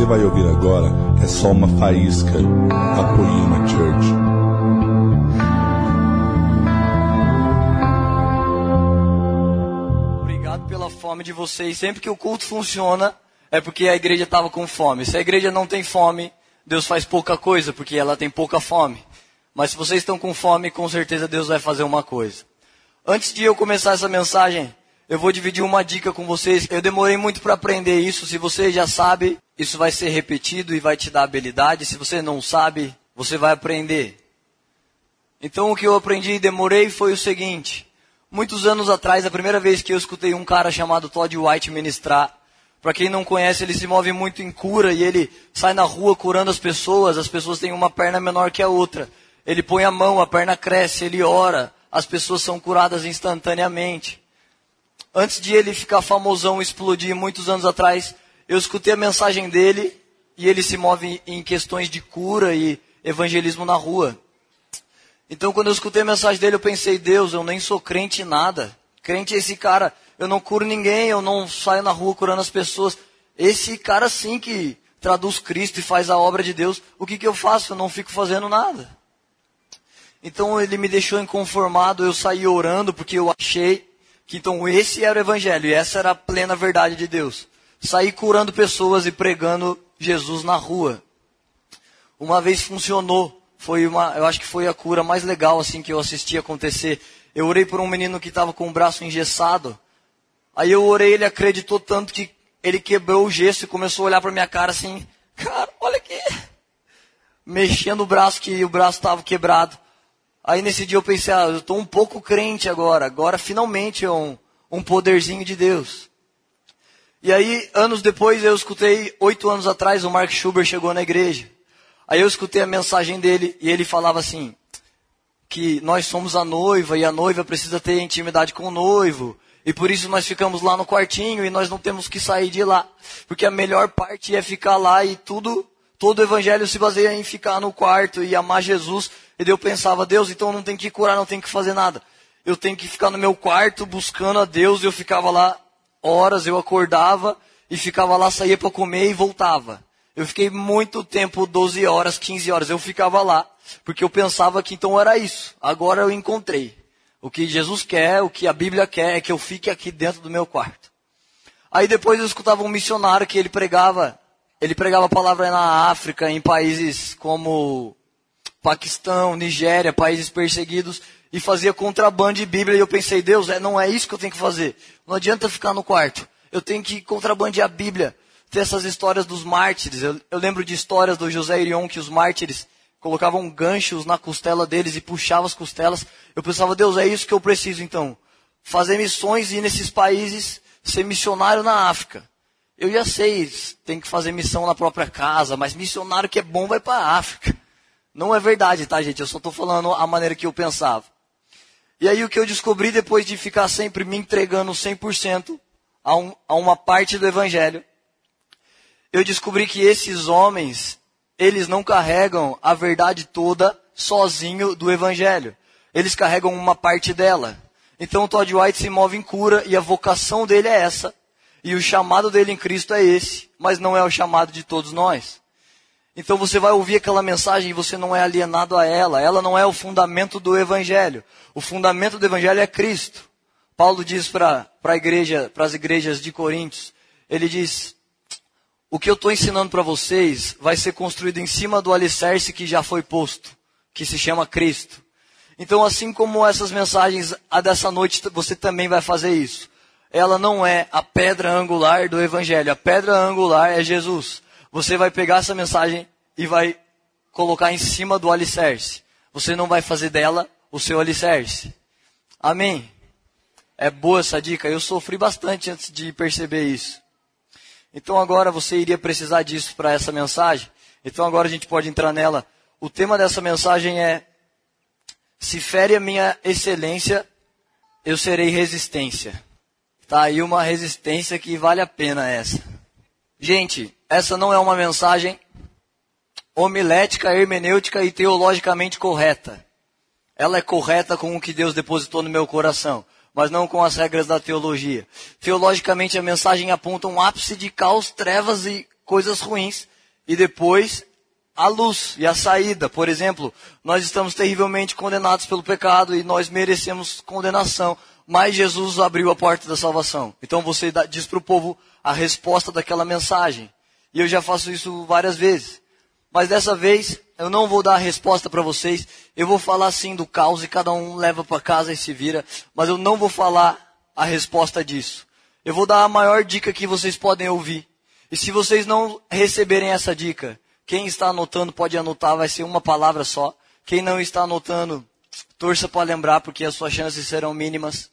você vai ouvir agora é só uma faísca da Poema Church. Obrigado pela fome de vocês. Sempre que o culto funciona, é porque a igreja estava com fome. Se a igreja não tem fome, Deus faz pouca coisa, porque ela tem pouca fome. Mas se vocês estão com fome, com certeza Deus vai fazer uma coisa. Antes de eu começar essa mensagem, eu vou dividir uma dica com vocês. Eu demorei muito para aprender isso. Se você já sabe, isso vai ser repetido e vai te dar habilidade. Se você não sabe, você vai aprender. Então o que eu aprendi e demorei foi o seguinte. Muitos anos atrás, a primeira vez que eu escutei um cara chamado Todd White ministrar, para quem não conhece, ele se move muito em cura e ele sai na rua curando as pessoas. As pessoas têm uma perna menor que a outra. Ele põe a mão, a perna cresce, ele ora, as pessoas são curadas instantaneamente. Antes de ele ficar famosão, explodir muitos anos atrás, eu escutei a mensagem dele e ele se move em questões de cura e evangelismo na rua. Então, quando eu escutei a mensagem dele, eu pensei, Deus, eu nem sou crente em nada. Crente é esse cara, eu não curo ninguém, eu não saio na rua curando as pessoas. Esse cara sim que traduz Cristo e faz a obra de Deus. O que, que eu faço? Eu não fico fazendo nada. Então ele me deixou inconformado, eu saí orando porque eu achei que então esse era o evangelho e essa era a plena verdade de Deus. Saí curando pessoas e pregando Jesus na rua. Uma vez funcionou, foi uma, eu acho que foi a cura mais legal assim que eu assisti acontecer. Eu orei por um menino que estava com o braço engessado. Aí eu orei, ele acreditou tanto que ele quebrou o gesso e começou a olhar para minha cara assim, cara, olha aqui, mexendo o braço que o braço estava quebrado. Aí nesse dia eu pensei, ah, eu estou um pouco crente agora. Agora finalmente é um, um poderzinho de Deus. E aí, anos depois, eu escutei, oito anos atrás, o Mark Schubert chegou na igreja. Aí eu escutei a mensagem dele e ele falava assim, que nós somos a noiva e a noiva precisa ter intimidade com o noivo. E por isso nós ficamos lá no quartinho e nós não temos que sair de lá. Porque a melhor parte é ficar lá e tudo, todo o evangelho se baseia em ficar no quarto e amar Jesus e daí eu pensava, Deus, então não tem que curar, não tem que fazer nada. Eu tenho que ficar no meu quarto buscando a Deus. E eu ficava lá horas, eu acordava e ficava lá, saía para comer e voltava. Eu fiquei muito tempo, 12 horas, 15 horas, eu ficava lá, porque eu pensava que então era isso. Agora eu encontrei. O que Jesus quer, o que a Bíblia quer é que eu fique aqui dentro do meu quarto. Aí depois eu escutava um missionário que ele pregava, ele pregava a palavra na África, em países como Paquistão, Nigéria, países perseguidos, e fazia contrabando de Bíblia. E eu pensei, Deus, é, não é isso que eu tenho que fazer. Não adianta ficar no quarto. Eu tenho que contrabandear a Bíblia. Ter essas histórias dos mártires. Eu, eu lembro de histórias do José Irion que os mártires colocavam ganchos na costela deles e puxavam as costelas. Eu pensava, Deus, é isso que eu preciso então. Fazer missões e ir nesses países, ser missionário na África. Eu já sei, tem que fazer missão na própria casa, mas missionário que é bom vai para a África. Não é verdade, tá, gente? Eu só estou falando a maneira que eu pensava. E aí o que eu descobri depois de ficar sempre me entregando 100% a, um, a uma parte do evangelho, eu descobri que esses homens, eles não carregam a verdade toda sozinho do evangelho. Eles carregam uma parte dela. Então o Todd White se move em cura e a vocação dele é essa. E o chamado dele em Cristo é esse, mas não é o chamado de todos nós. Então você vai ouvir aquela mensagem e você não é alienado a ela. Ela não é o fundamento do Evangelho. O fundamento do Evangelho é Cristo. Paulo diz para a igreja, para as igrejas de Coríntios, ele diz: o que eu estou ensinando para vocês vai ser construído em cima do alicerce que já foi posto, que se chama Cristo. Então, assim como essas mensagens a dessa noite, você também vai fazer isso. Ela não é a pedra angular do Evangelho. A pedra angular é Jesus você vai pegar essa mensagem e vai colocar em cima do alicerce. Você não vai fazer dela o seu alicerce. Amém? É boa essa dica. Eu sofri bastante antes de perceber isso. Então agora você iria precisar disso para essa mensagem. Então agora a gente pode entrar nela. O tema dessa mensagem é: Se fere a minha excelência, eu serei resistência. Tá aí uma resistência que vale a pena essa. Gente, essa não é uma mensagem homilética, hermenêutica e teologicamente correta. Ela é correta com o que Deus depositou no meu coração, mas não com as regras da teologia. Teologicamente, a mensagem aponta um ápice de caos, trevas e coisas ruins e depois a luz e a saída. Por exemplo, nós estamos terrivelmente condenados pelo pecado e nós merecemos condenação, mas Jesus abriu a porta da salvação. Então você diz para o povo a resposta daquela mensagem. E eu já faço isso várias vezes. Mas dessa vez eu não vou dar a resposta para vocês. Eu vou falar sim do caos e cada um leva para casa e se vira. Mas eu não vou falar a resposta disso. Eu vou dar a maior dica que vocês podem ouvir. E se vocês não receberem essa dica, quem está anotando pode anotar, vai ser uma palavra só. Quem não está anotando, torça para lembrar, porque as suas chances serão mínimas.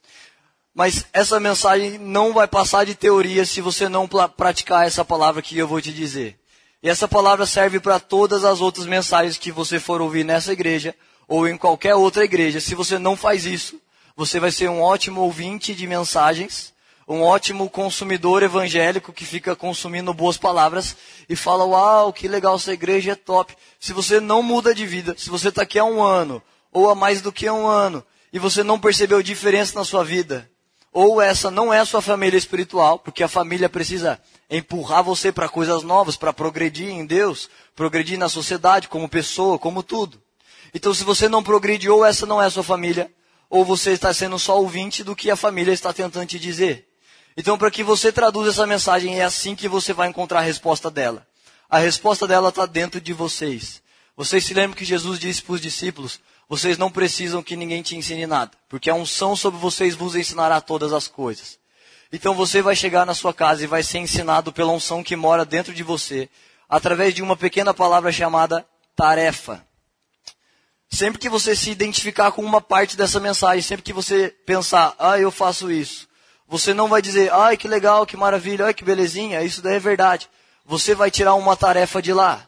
Mas essa mensagem não vai passar de teoria se você não praticar essa palavra que eu vou te dizer. E essa palavra serve para todas as outras mensagens que você for ouvir nessa igreja ou em qualquer outra igreja. Se você não faz isso, você vai ser um ótimo ouvinte de mensagens, um ótimo consumidor evangélico que fica consumindo boas palavras e fala: Uau, que legal, essa igreja é top. Se você não muda de vida, se você está aqui há um ano ou há mais do que um ano e você não percebeu diferença na sua vida, ou essa não é a sua família espiritual, porque a família precisa empurrar você para coisas novas, para progredir em Deus, progredir na sociedade, como pessoa, como tudo. Então, se você não progride, ou essa não é a sua família, ou você está sendo só ouvinte do que a família está tentando te dizer. Então, para que você traduza essa mensagem, é assim que você vai encontrar a resposta dela. A resposta dela está dentro de vocês. Vocês se lembram que Jesus disse para os discípulos: vocês não precisam que ninguém te ensine nada, porque a unção sobre vocês vos ensinará todas as coisas. Então você vai chegar na sua casa e vai ser ensinado pela unção que mora dentro de você, através de uma pequena palavra chamada tarefa. Sempre que você se identificar com uma parte dessa mensagem, sempre que você pensar, ah, eu faço isso, você não vai dizer, ai, que legal, que maravilha, ai, que belezinha, isso daí é verdade. Você vai tirar uma tarefa de lá.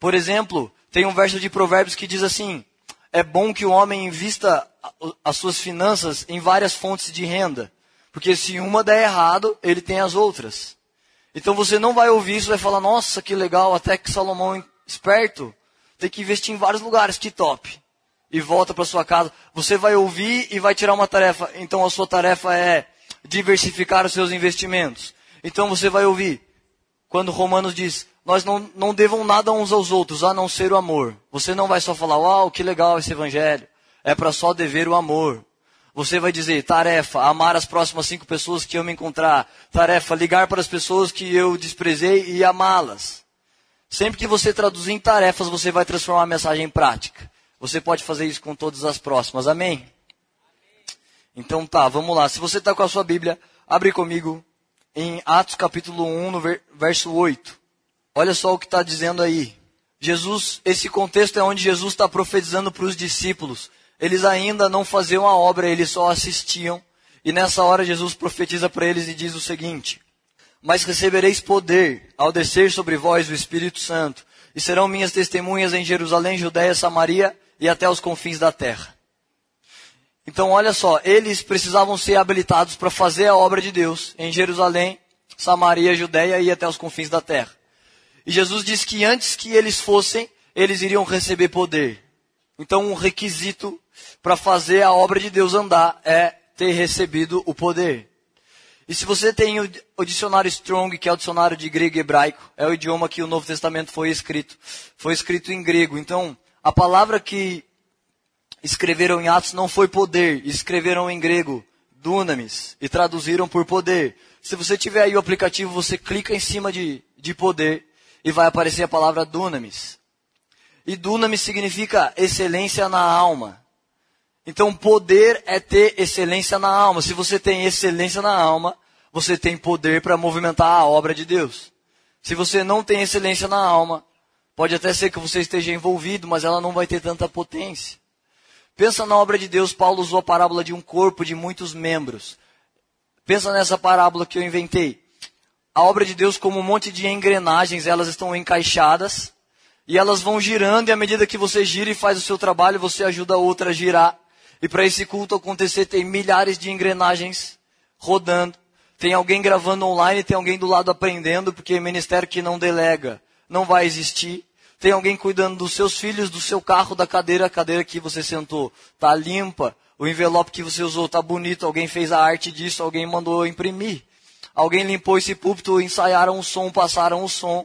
Por exemplo, tem um verso de Provérbios que diz assim: é bom que o homem invista as suas finanças em várias fontes de renda. Porque se uma der errado, ele tem as outras. Então você não vai ouvir isso e vai falar, nossa, que legal, até que Salomão esperto tem que investir em vários lugares, que top. E volta para sua casa. Você vai ouvir e vai tirar uma tarefa. Então a sua tarefa é diversificar os seus investimentos. Então você vai ouvir. Quando Romanos diz, nós não, não devam nada uns aos outros, a não ser o amor. Você não vai só falar, uau, que legal esse evangelho. É para só dever o amor. Você vai dizer, tarefa, amar as próximas cinco pessoas que eu me encontrar. Tarefa, ligar para as pessoas que eu desprezei e amá-las. Sempre que você traduzir em tarefas, você vai transformar a mensagem em prática. Você pode fazer isso com todas as próximas. Amém? Então tá, vamos lá. Se você está com a sua Bíblia, abre comigo em Atos capítulo 1, no verso 8. Olha só o que está dizendo aí. Jesus, esse contexto é onde Jesus está profetizando para os discípulos. Eles ainda não faziam a obra, eles só assistiam. E nessa hora Jesus profetiza para eles e diz o seguinte: Mas recebereis poder ao descer sobre vós o Espírito Santo, e serão minhas testemunhas em Jerusalém, Judéia, Samaria e até os confins da terra. Então, olha só, eles precisavam ser habilitados para fazer a obra de Deus em Jerusalém, Samaria, Judéia e até os confins da terra. E Jesus disse que antes que eles fossem, eles iriam receber poder. Então, um requisito para fazer a obra de Deus andar é ter recebido o poder. E se você tem o, dicionário Strong, que é o dicionário de grego e hebraico, é o idioma que o Novo Testamento foi escrito. Foi escrito em grego. Então, a palavra que escreveram em Atos não foi poder, escreveram em grego dunamis e traduziram por poder. Se você tiver aí o aplicativo, você clica em cima de, de poder e vai aparecer a palavra dunamis. E dunamis significa excelência na alma. Então, poder é ter excelência na alma. Se você tem excelência na alma, você tem poder para movimentar a obra de Deus. Se você não tem excelência na alma, pode até ser que você esteja envolvido, mas ela não vai ter tanta potência. Pensa na obra de Deus, Paulo usou a parábola de um corpo de muitos membros. Pensa nessa parábola que eu inventei a obra de Deus como um monte de engrenagens, elas estão encaixadas e elas vão girando e à medida que você gira e faz o seu trabalho, você ajuda a outra a girar. E para esse culto acontecer, tem milhares de engrenagens rodando. Tem alguém gravando online, tem alguém do lado aprendendo, porque ministério que não delega não vai existir. Tem alguém cuidando dos seus filhos, do seu carro, da cadeira, a cadeira que você sentou está limpa, o envelope que você usou está bonito, alguém fez a arte disso, alguém mandou imprimir. Alguém limpou esse púlpito, ensaiaram o som, passaram o som.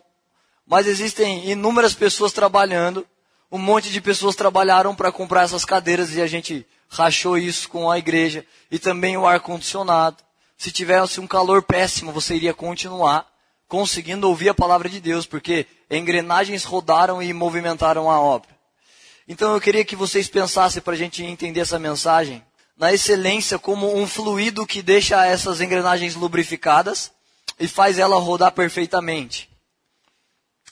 Mas existem inúmeras pessoas trabalhando. Um monte de pessoas trabalharam para comprar essas cadeiras e a gente rachou isso com a igreja. E também o ar-condicionado. Se tivesse um calor péssimo, você iria continuar conseguindo ouvir a palavra de Deus, porque engrenagens rodaram e movimentaram a obra. Então eu queria que vocês pensassem para a gente entender essa mensagem na excelência como um fluido que deixa essas engrenagens lubrificadas e faz ela rodar perfeitamente.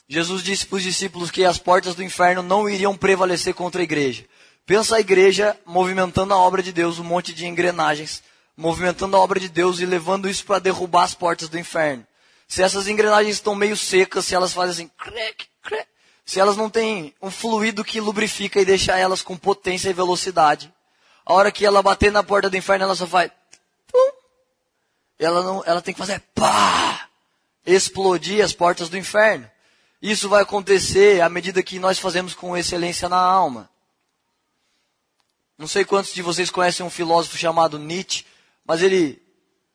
Jesus disse para os discípulos que as portas do inferno não iriam prevalecer contra a igreja. Pensa a igreja movimentando a obra de Deus, um monte de engrenagens, movimentando a obra de Deus e levando isso para derrubar as portas do inferno. Se essas engrenagens estão meio secas, se elas fazem assim, crack, crack, se elas não têm um fluido que lubrifica e deixa elas com potência e velocidade, a hora que ela bater na porta do inferno, ela só faz. Ela, não, ela tem que fazer pá! Explodir as portas do inferno. Isso vai acontecer à medida que nós fazemos com excelência na alma. Não sei quantos de vocês conhecem um filósofo chamado Nietzsche, mas ele,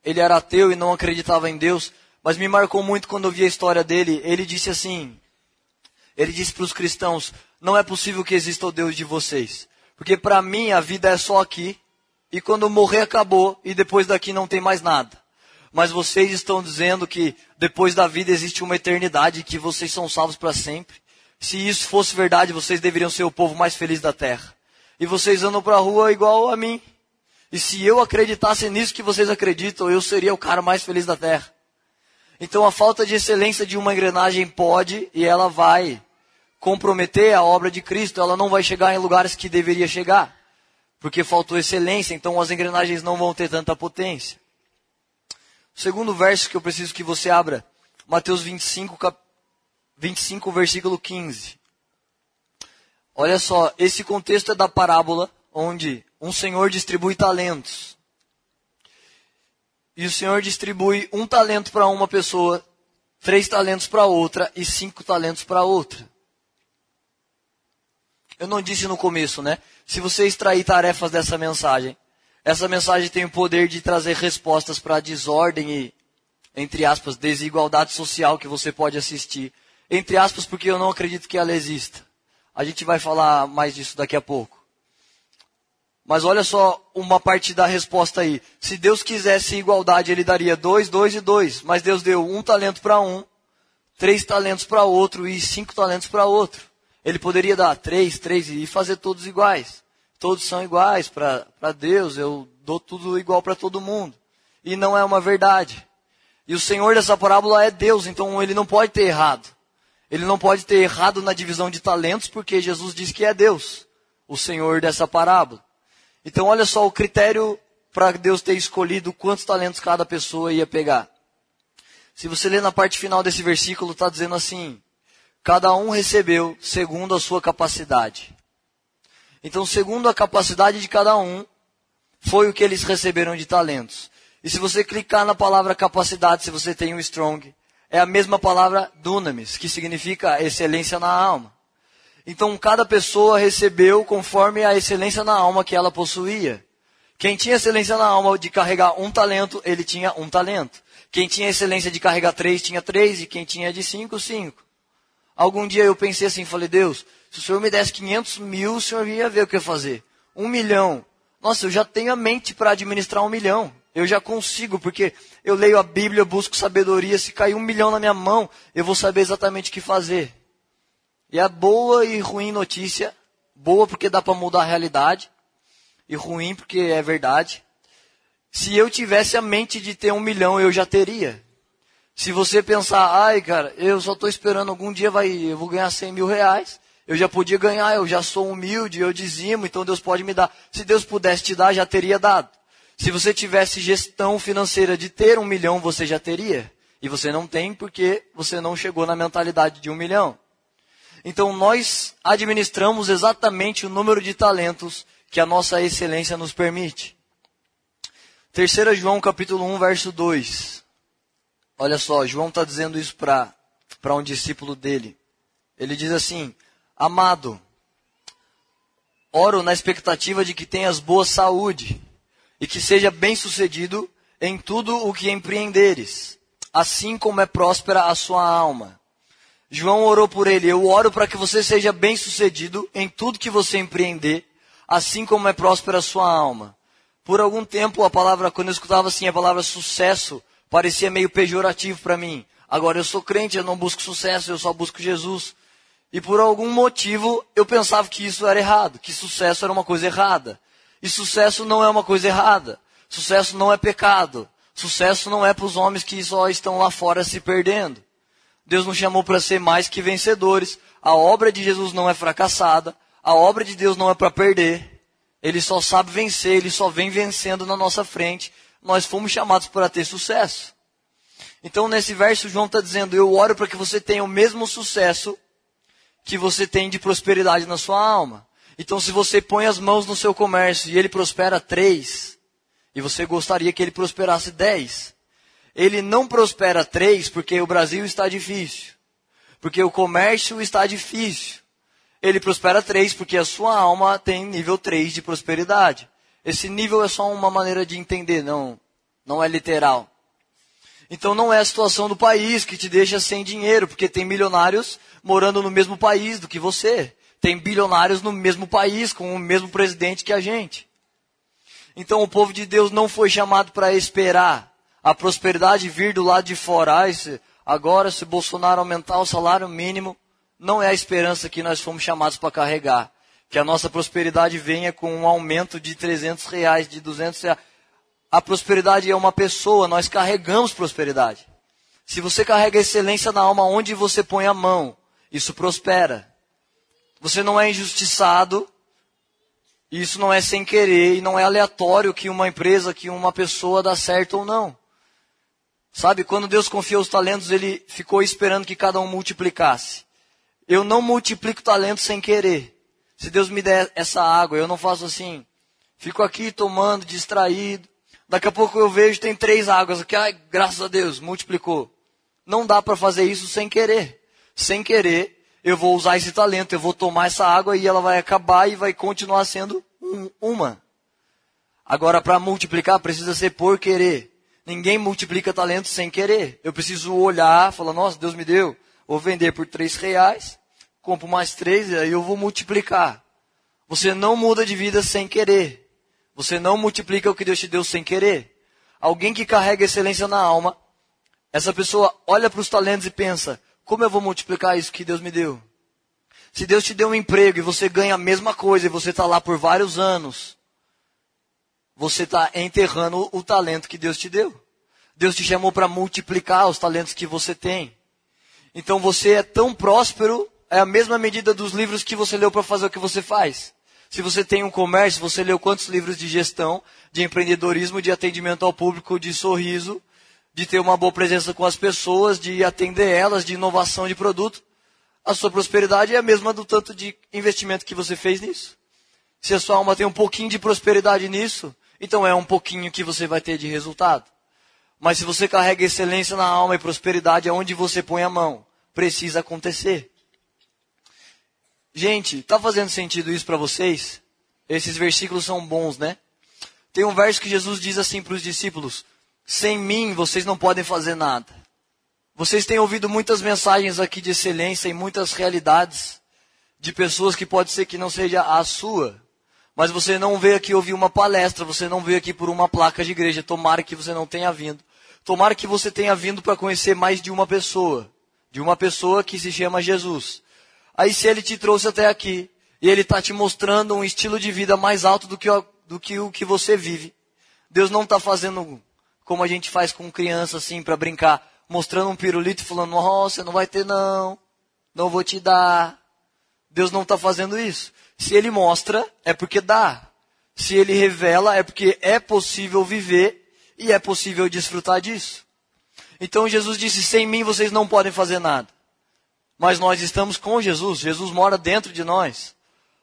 ele era ateu e não acreditava em Deus. Mas me marcou muito quando eu vi a história dele. Ele disse assim: ele disse para os cristãos: Não é possível que exista o Deus de vocês. Porque para mim a vida é só aqui. E quando morrer acabou. E depois daqui não tem mais nada. Mas vocês estão dizendo que depois da vida existe uma eternidade. Que vocês são salvos para sempre. Se isso fosse verdade, vocês deveriam ser o povo mais feliz da terra. E vocês andam para a rua igual a mim. E se eu acreditasse nisso que vocês acreditam, eu seria o cara mais feliz da terra. Então a falta de excelência de uma engrenagem pode e ela vai comprometer a obra de Cristo, ela não vai chegar em lugares que deveria chegar, porque faltou excelência, então as engrenagens não vão ter tanta potência. O segundo verso que eu preciso que você abra, Mateus 25, cap... 25 versículo 15. Olha só, esse contexto é da parábola onde um senhor distribui talentos. E o senhor distribui um talento para uma pessoa, três talentos para outra e cinco talentos para outra. Eu não disse no começo, né? Se você extrair tarefas dessa mensagem, essa mensagem tem o poder de trazer respostas para a desordem e, entre aspas, desigualdade social que você pode assistir. Entre aspas, porque eu não acredito que ela exista. A gente vai falar mais disso daqui a pouco. Mas olha só uma parte da resposta aí. Se Deus quisesse igualdade, ele daria dois, dois e dois. Mas Deus deu um talento para um, três talentos para outro e cinco talentos para outro. Ele poderia dar três, três e fazer todos iguais. Todos são iguais para Deus, eu dou tudo igual para todo mundo. E não é uma verdade. E o Senhor dessa parábola é Deus, então ele não pode ter errado. Ele não pode ter errado na divisão de talentos, porque Jesus diz que é Deus, o Senhor dessa parábola. Então olha só o critério para Deus ter escolhido quantos talentos cada pessoa ia pegar. Se você ler na parte final desse versículo, está dizendo assim: Cada um recebeu segundo a sua capacidade. Então, segundo a capacidade de cada um, foi o que eles receberam de talentos. E se você clicar na palavra capacidade, se você tem um strong, é a mesma palavra dunamis, que significa excelência na alma. Então, cada pessoa recebeu conforme a excelência na alma que ela possuía. Quem tinha excelência na alma de carregar um talento, ele tinha um talento. Quem tinha excelência de carregar três, tinha três. E quem tinha de cinco, cinco. Algum dia eu pensei assim, falei, Deus, se o Senhor me desse 500 mil, o Senhor ia ver o que eu ia fazer. Um milhão. Nossa, eu já tenho a mente para administrar um milhão. Eu já consigo, porque eu leio a Bíblia, eu busco sabedoria. Se cair um milhão na minha mão, eu vou saber exatamente o que fazer. E a boa e ruim notícia, boa porque dá para mudar a realidade, e ruim porque é verdade. Se eu tivesse a mente de ter um milhão, eu já teria. Se você pensar, ai cara, eu só estou esperando algum dia vai, eu vou ganhar 100 mil reais. Eu já podia ganhar, eu já sou humilde, eu dizimo, então Deus pode me dar. Se Deus pudesse te dar, já teria dado. Se você tivesse gestão financeira de ter um milhão, você já teria. E você não tem porque você não chegou na mentalidade de um milhão. Então nós administramos exatamente o número de talentos que a nossa excelência nos permite. 3 João capítulo 1, verso 2. Olha só, João está dizendo isso para um discípulo dele. Ele diz assim: Amado, oro na expectativa de que tenhas boa saúde e que seja bem sucedido em tudo o que empreenderes, assim como é próspera a sua alma. João orou por ele. Eu oro para que você seja bem-sucedido em tudo que você empreender, assim como é próspera a sua alma. Por algum tempo, a palavra, quando eu escutava assim, a palavra sucesso, parecia meio pejorativo para mim. Agora eu sou crente, eu não busco sucesso, eu só busco Jesus. E por algum motivo, eu pensava que isso era errado, que sucesso era uma coisa errada. E sucesso não é uma coisa errada. Sucesso não é pecado. Sucesso não é para os homens que só estão lá fora se perdendo. Deus nos chamou para ser mais que vencedores. A obra de Jesus não é fracassada. A obra de Deus não é para perder. Ele só sabe vencer, ele só vem vencendo na nossa frente. Nós fomos chamados para ter sucesso. Então, nesse verso, João está dizendo: Eu oro para que você tenha o mesmo sucesso que você tem de prosperidade na sua alma. Então, se você põe as mãos no seu comércio e ele prospera três, e você gostaria que ele prosperasse dez, ele não prospera três porque o Brasil está difícil, porque o comércio está difícil. Ele prospera três porque a sua alma tem nível três de prosperidade. Esse nível é só uma maneira de entender, não, não é literal. Então não é a situação do país que te deixa sem dinheiro, porque tem milionários morando no mesmo país do que você. Tem bilionários no mesmo país, com o mesmo presidente que a gente. Então o povo de Deus não foi chamado para esperar a prosperidade vir do lado de fora. Ah, agora, se Bolsonaro aumentar o salário mínimo, não é a esperança que nós fomos chamados para carregar. Que a nossa prosperidade venha com um aumento de 300 reais, de 200 reais. A prosperidade é uma pessoa, nós carregamos prosperidade. Se você carrega excelência na alma onde você põe a mão, isso prospera. Você não é injustiçado, isso não é sem querer e não é aleatório que uma empresa, que uma pessoa dá certo ou não. Sabe, quando Deus confiou os talentos, ele ficou esperando que cada um multiplicasse. Eu não multiplico talentos sem querer. Se Deus me der essa água, eu não faço assim. Fico aqui tomando, distraído. Daqui a pouco eu vejo tem três águas aqui. Ai, graças a Deus, multiplicou. Não dá para fazer isso sem querer. Sem querer, eu vou usar esse talento, eu vou tomar essa água e ela vai acabar e vai continuar sendo um, uma. Agora, para multiplicar, precisa ser por querer. Ninguém multiplica talento sem querer. Eu preciso olhar, falar, nossa, Deus me deu. Vou vender por três reais, compro mais três aí eu vou multiplicar. Você não muda de vida sem querer. Você não multiplica o que Deus te deu sem querer. Alguém que carrega excelência na alma, essa pessoa olha para os talentos e pensa: como eu vou multiplicar isso que Deus me deu? Se Deus te deu um emprego e você ganha a mesma coisa e você está lá por vários anos, você está enterrando o talento que Deus te deu. Deus te chamou para multiplicar os talentos que você tem. Então você é tão próspero, é a mesma medida dos livros que você leu para fazer o que você faz. Se você tem um comércio, você leu quantos livros de gestão, de empreendedorismo, de atendimento ao público, de sorriso, de ter uma boa presença com as pessoas, de atender elas, de inovação de produto. A sua prosperidade é a mesma do tanto de investimento que você fez nisso. Se a sua alma tem um pouquinho de prosperidade nisso, então é um pouquinho que você vai ter de resultado. Mas se você carrega excelência na alma e prosperidade aonde você põe a mão, precisa acontecer. Gente, tá fazendo sentido isso para vocês? Esses versículos são bons, né? Tem um verso que Jesus diz assim para os discípulos: Sem mim vocês não podem fazer nada. Vocês têm ouvido muitas mensagens aqui de excelência e muitas realidades de pessoas que pode ser que não seja a sua, mas você não veio aqui ouvir uma palestra, você não veio aqui por uma placa de igreja. Tomara que você não tenha vindo. Tomara que você tenha vindo para conhecer mais de uma pessoa, de uma pessoa que se chama Jesus. Aí se ele te trouxe até aqui e ele está te mostrando um estilo de vida mais alto do que, o, do que o que você vive, Deus não está fazendo como a gente faz com criança assim para brincar, mostrando um pirulito e falando, nossa, não vai ter não, não vou te dar. Deus não está fazendo isso. Se ele mostra, é porque dá. Se ele revela, é porque é possível viver e é possível desfrutar disso. Então Jesus disse: sem mim vocês não podem fazer nada. Mas nós estamos com Jesus, Jesus mora dentro de nós.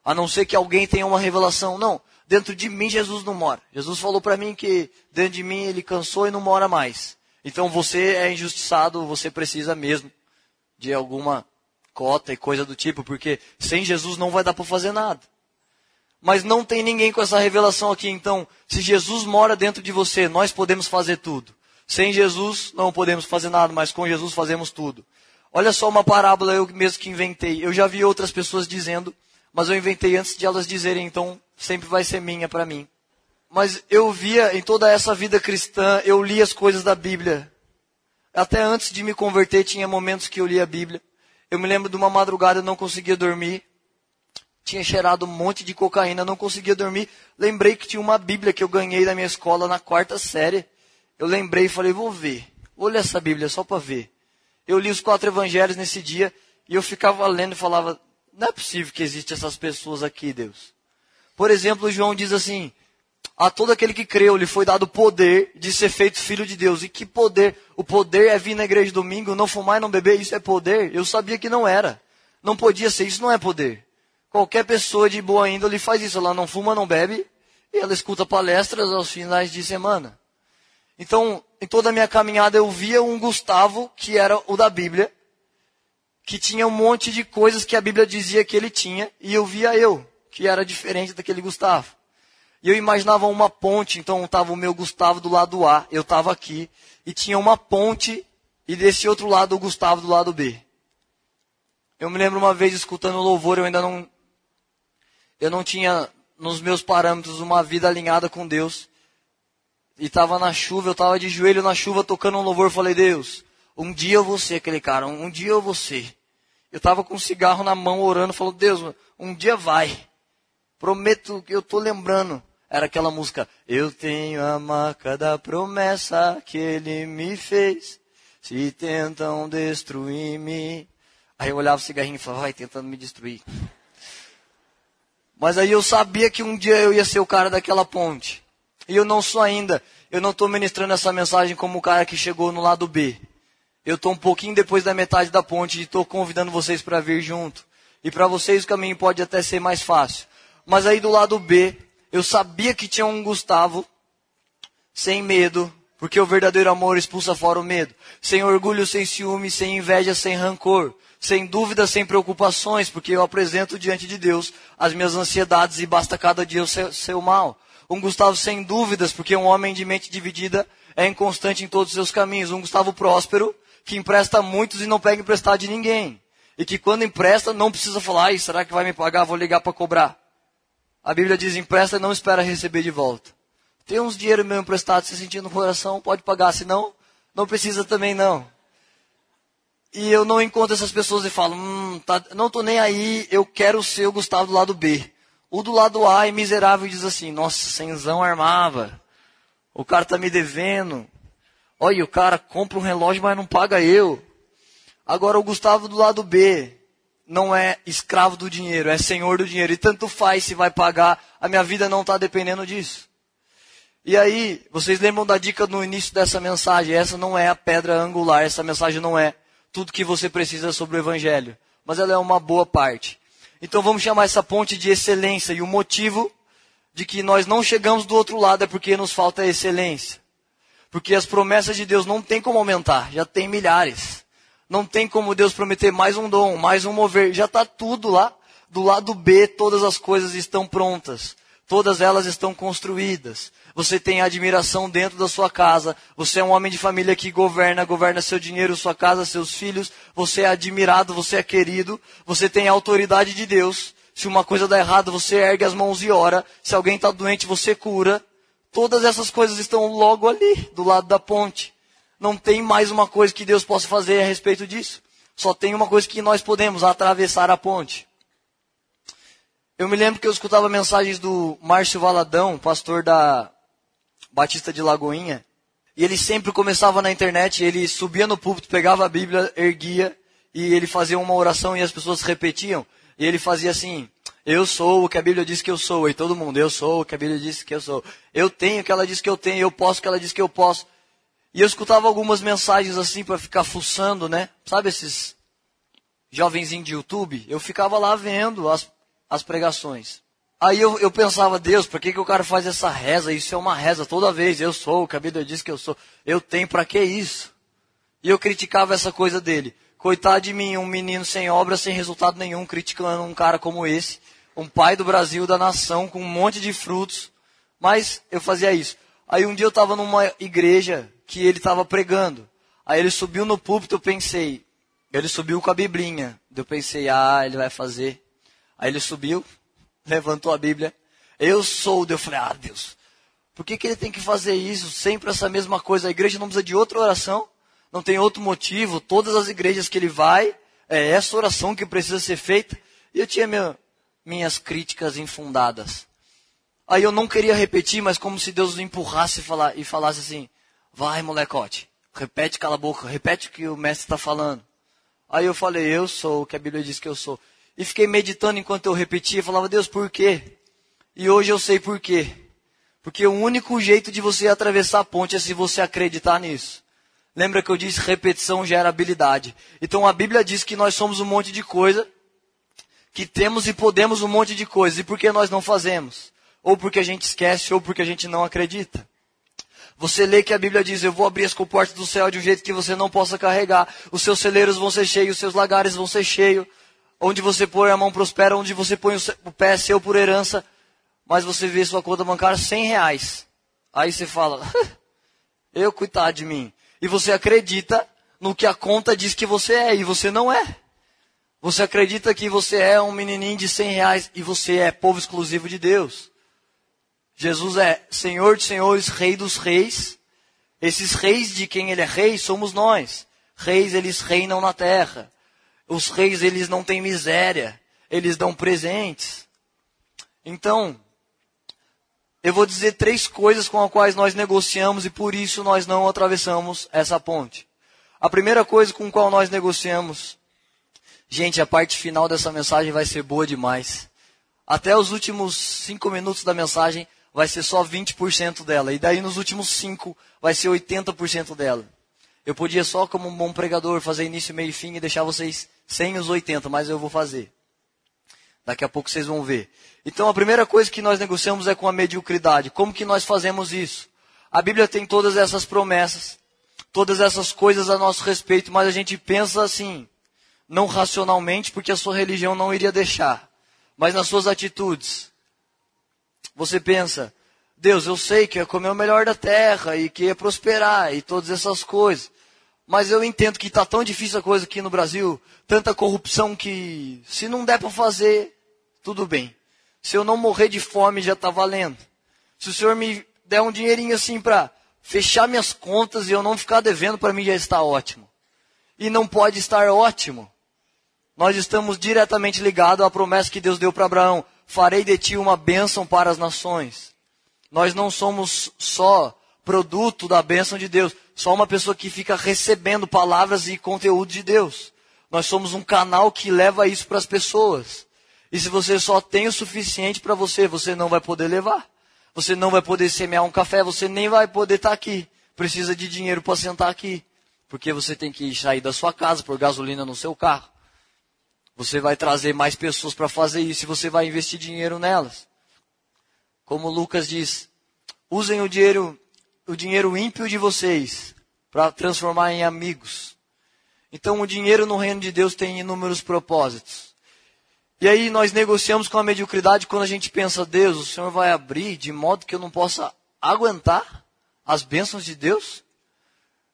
A não ser que alguém tenha uma revelação. Não, dentro de mim Jesus não mora. Jesus falou para mim que dentro de mim ele cansou e não mora mais. Então você é injustiçado, você precisa mesmo de alguma cota e coisa do tipo, porque sem Jesus não vai dar para fazer nada. Mas não tem ninguém com essa revelação aqui. Então, se Jesus mora dentro de você, nós podemos fazer tudo. Sem Jesus, não podemos fazer nada, mas com Jesus fazemos tudo. Olha só uma parábola eu mesmo que inventei. Eu já vi outras pessoas dizendo, mas eu inventei antes de elas dizerem, então sempre vai ser minha para mim. Mas eu via em toda essa vida cristã, eu li as coisas da Bíblia. Até antes de me converter, tinha momentos que eu lia a Bíblia. Eu me lembro de uma madrugada, eu não conseguia dormir. Tinha cheirado um monte de cocaína, não conseguia dormir. Lembrei que tinha uma Bíblia que eu ganhei da minha escola na quarta série. Eu lembrei e falei, vou ver. Ler essa Bíblia só para ver. Eu li os quatro evangelhos nesse dia e eu ficava lendo e falava, não é possível que existem essas pessoas aqui, Deus. Por exemplo, João diz assim, a todo aquele que creu lhe foi dado poder de ser feito filho de Deus. E que poder? O poder é vir na igreja domingo, não fumar e não beber, isso é poder? Eu sabia que não era. Não podia ser, isso não é poder. Qualquer pessoa de boa índole faz isso. Ela não fuma, não bebe, e ela escuta palestras aos finais de semana. Então, em toda a minha caminhada, eu via um Gustavo, que era o da Bíblia, que tinha um monte de coisas que a Bíblia dizia que ele tinha, e eu via eu, que era diferente daquele Gustavo. E eu imaginava uma ponte, então estava o meu Gustavo do lado A, eu estava aqui, e tinha uma ponte, e desse outro lado o Gustavo do lado B. Eu me lembro uma vez escutando louvor, eu ainda não. Eu não tinha nos meus parâmetros uma vida alinhada com Deus. E estava na chuva, eu estava de joelho na chuva tocando um louvor. Falei, Deus, um dia eu vou ser aquele cara, um dia eu vou ser. Eu estava com um cigarro na mão orando, falou, Deus, um dia vai. Prometo que eu estou lembrando. Era aquela música, eu tenho a marca da promessa que ele me fez. Se tentam destruir-me. Aí eu olhava o cigarrinho e falava, vai tentando me destruir. Mas aí eu sabia que um dia eu ia ser o cara daquela ponte. E eu não sou ainda. Eu não estou ministrando essa mensagem como o cara que chegou no lado B. Eu estou um pouquinho depois da metade da ponte e estou convidando vocês para vir junto. E para vocês o caminho pode até ser mais fácil. Mas aí do lado B, eu sabia que tinha um Gustavo sem medo, porque o verdadeiro amor expulsa fora o medo. Sem orgulho, sem ciúme, sem inveja, sem rancor. Sem dúvida, sem preocupações, porque eu apresento diante de Deus as minhas ansiedades e basta cada dia o seu, seu mal. Um Gustavo sem dúvidas, porque um homem de mente dividida é inconstante em todos os seus caminhos. Um Gustavo próspero, que empresta muitos e não pega emprestado de ninguém. E que quando empresta, não precisa falar, será que vai me pagar? Vou ligar para cobrar. A Bíblia diz: empresta e não espera receber de volta. Tem uns dinheiro meu emprestado, se sentindo no coração, pode pagar. Se não, precisa também não. E eu não encontro essas pessoas e falo, hum, tá, não estou nem aí, eu quero ser o Gustavo do lado B. O do lado A é miserável e diz assim, nossa, cenzão armava. O cara está me devendo. Olha, o cara compra um relógio, mas não paga eu. Agora o Gustavo do lado B, não é escravo do dinheiro, é senhor do dinheiro. E tanto faz se vai pagar, a minha vida não está dependendo disso. E aí, vocês lembram da dica no início dessa mensagem? Essa não é a pedra angular, essa mensagem não é tudo que você precisa sobre o Evangelho. Mas ela é uma boa parte. Então vamos chamar essa ponte de excelência. E o motivo de que nós não chegamos do outro lado é porque nos falta excelência. Porque as promessas de Deus não tem como aumentar, já tem milhares. Não tem como Deus prometer mais um dom, mais um mover. Já está tudo lá. Do lado B, todas as coisas estão prontas. Todas elas estão construídas. Você tem admiração dentro da sua casa. Você é um homem de família que governa, governa seu dinheiro, sua casa, seus filhos. Você é admirado, você é querido. Você tem a autoridade de Deus. Se uma coisa dá errado, você ergue as mãos e ora. Se alguém está doente, você cura. Todas essas coisas estão logo ali, do lado da ponte não tem mais uma coisa que Deus possa fazer a respeito disso. Só tem uma coisa que nós podemos, atravessar a ponte. Eu me lembro que eu escutava mensagens do Márcio Valadão, pastor da Batista de Lagoinha, e ele sempre começava na internet, ele subia no púlpito, pegava a Bíblia, erguia, e ele fazia uma oração e as pessoas repetiam, e ele fazia assim, eu sou o que a Bíblia diz que eu sou, e todo mundo, eu sou o que a Bíblia diz que eu sou. Eu tenho o que ela diz que eu tenho, eu posso o que ela diz que eu posso. E eu escutava algumas mensagens assim para ficar fuçando, né? Sabe esses jovenzinhos de YouTube? Eu ficava lá vendo as, as pregações. Aí eu, eu pensava, Deus, por que, que o cara faz essa reza? Isso é uma reza toda vez. Eu sou, o Bíblia diz que eu sou. Eu tenho, para que isso? E eu criticava essa coisa dele. Coitado de mim, um menino sem obra, sem resultado nenhum, criticando um cara como esse. um pai do Brasil, da nação, com um monte de frutos, mas eu fazia isso. Aí um dia eu estava numa igreja que ele estava pregando. Aí ele subiu no púlpito, eu pensei, ele subiu com a biblinha. Eu pensei, ah, ele vai fazer. Aí ele subiu, levantou a Bíblia. Eu sou, eu falei, ah, Deus, por que, que ele tem que fazer isso? Sempre essa mesma coisa. A igreja não precisa de outra oração, não tem outro motivo. Todas as igrejas que ele vai, é essa oração que precisa ser feita. E eu tinha meu, minhas críticas infundadas. Aí eu não queria repetir, mas como se Deus empurrasse e falasse assim: vai, molecote, repete, cala a boca, repete o que o mestre está falando. Aí eu falei: eu sou o que a Bíblia diz que eu sou. E fiquei meditando enquanto eu repetia falava: Deus, por quê? E hoje eu sei por quê. Porque o único jeito de você atravessar a ponte é se você acreditar nisso. Lembra que eu disse repetição gera habilidade. Então a Bíblia diz que nós somos um monte de coisa, que temos e podemos um monte de coisas. E por que nós não fazemos? Ou porque a gente esquece, ou porque a gente não acredita. Você lê que a Bíblia diz: Eu vou abrir as comportas do céu de um jeito que você não possa carregar. Os seus celeiros vão ser cheios, os seus lagares vão ser cheios. Onde você põe a mão prospera, onde você põe o pé seu por herança. Mas você vê sua conta bancária 100 reais. Aí você fala: Eu, coitado de mim. E você acredita no que a conta diz que você é, e você não é. Você acredita que você é um menininho de 100 reais e você é povo exclusivo de Deus. Jesus é Senhor de senhores, Rei dos reis. Esses reis de quem ele é rei somos nós. Reis, eles reinam na terra. Os reis, eles não têm miséria. Eles dão presentes. Então, eu vou dizer três coisas com as quais nós negociamos e por isso nós não atravessamos essa ponte. A primeira coisa com a qual nós negociamos, gente, a parte final dessa mensagem vai ser boa demais. Até os últimos cinco minutos da mensagem vai ser só 20% dela. E daí nos últimos 5 vai ser 80% dela. Eu podia só, como um bom pregador, fazer início, meio e fim e deixar vocês sem os 80, mas eu vou fazer. Daqui a pouco vocês vão ver. Então a primeira coisa que nós negociamos é com a mediocridade. Como que nós fazemos isso? A Bíblia tem todas essas promessas, todas essas coisas a nosso respeito, mas a gente pensa assim, não racionalmente, porque a sua religião não iria deixar, mas nas suas atitudes. Você pensa, Deus, eu sei que é comer o melhor da terra e que é prosperar e todas essas coisas. Mas eu entendo que está tão difícil a coisa aqui no Brasil, tanta corrupção que se não der para fazer, tudo bem. Se eu não morrer de fome, já está valendo. Se o Senhor me der um dinheirinho assim para fechar minhas contas e eu não ficar devendo, para mim já está ótimo. E não pode estar ótimo. Nós estamos diretamente ligados à promessa que Deus deu para Abraão farei de ti uma bênção para as nações. Nós não somos só produto da bênção de Deus, só uma pessoa que fica recebendo palavras e conteúdo de Deus. Nós somos um canal que leva isso para as pessoas. E se você só tem o suficiente para você, você não vai poder levar. Você não vai poder semear um café, você nem vai poder estar tá aqui. Precisa de dinheiro para sentar aqui. Porque você tem que sair da sua casa por gasolina no seu carro. Você vai trazer mais pessoas para fazer isso e você vai investir dinheiro nelas. Como Lucas diz, usem o dinheiro, o dinheiro ímpio de vocês para transformar em amigos. Então, o dinheiro no reino de Deus tem inúmeros propósitos. E aí nós negociamos com a mediocridade quando a gente pensa, Deus, o Senhor vai abrir de modo que eu não possa aguentar as bênçãos de Deus?